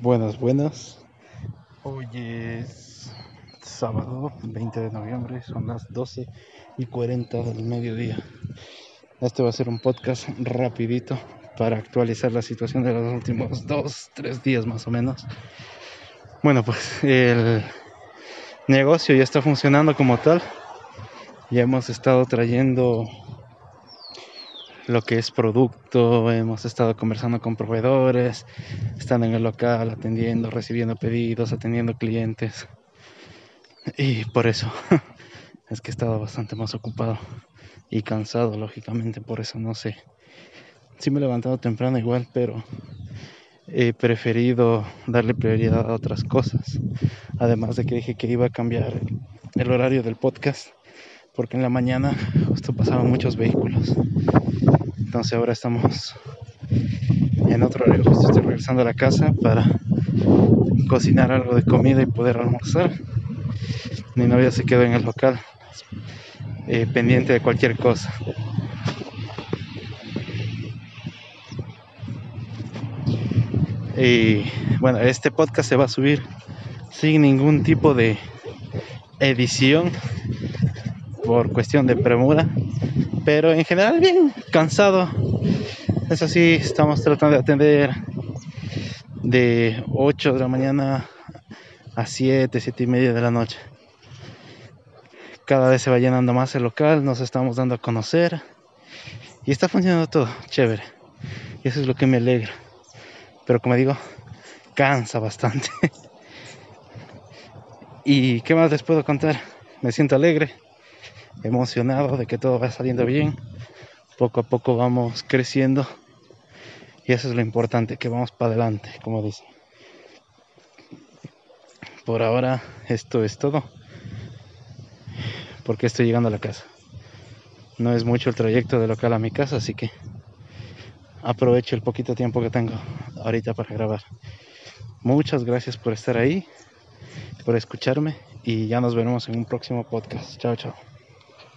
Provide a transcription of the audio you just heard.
Buenas, buenas. Hoy es sábado 20 de noviembre, son las 12 y 40 del mediodía. Este va a ser un podcast rapidito para actualizar la situación de los últimos dos, tres días más o menos. Bueno, pues el negocio ya está funcionando como tal. Ya hemos estado trayendo lo que es producto, hemos estado conversando con proveedores, estando en el local, atendiendo, recibiendo pedidos, atendiendo clientes. Y por eso es que he estado bastante más ocupado y cansado, lógicamente, por eso no sé. Sí me he levantado temprano igual, pero he preferido darle prioridad a otras cosas. Además de que dije que iba a cambiar el horario del podcast, porque en la mañana justo pasaban muchos vehículos. Entonces ahora estamos en otro horario, justo estoy regresando a la casa para cocinar algo de comida y poder almorzar. Mi novia se quedó en el local, eh, pendiente de cualquier cosa. Y bueno, este podcast se va a subir sin ningún tipo de edición por cuestión de premura pero en general bien cansado. Eso sí, estamos tratando de atender de 8 de la mañana a 7, 7 y media de la noche. Cada vez se va llenando más el local, nos estamos dando a conocer y está funcionando todo, chévere. Y eso es lo que me alegra. Pero como digo, cansa bastante. ¿Y qué más les puedo contar? Me siento alegre emocionado de que todo va saliendo bien. Poco a poco vamos creciendo y eso es lo importante, que vamos para adelante, como dicen. Por ahora esto es todo, porque estoy llegando a la casa. No es mucho el trayecto de local a mi casa, así que aprovecho el poquito tiempo que tengo ahorita para grabar. Muchas gracias por estar ahí, por escucharme y ya nos veremos en un próximo podcast. Chao, chao.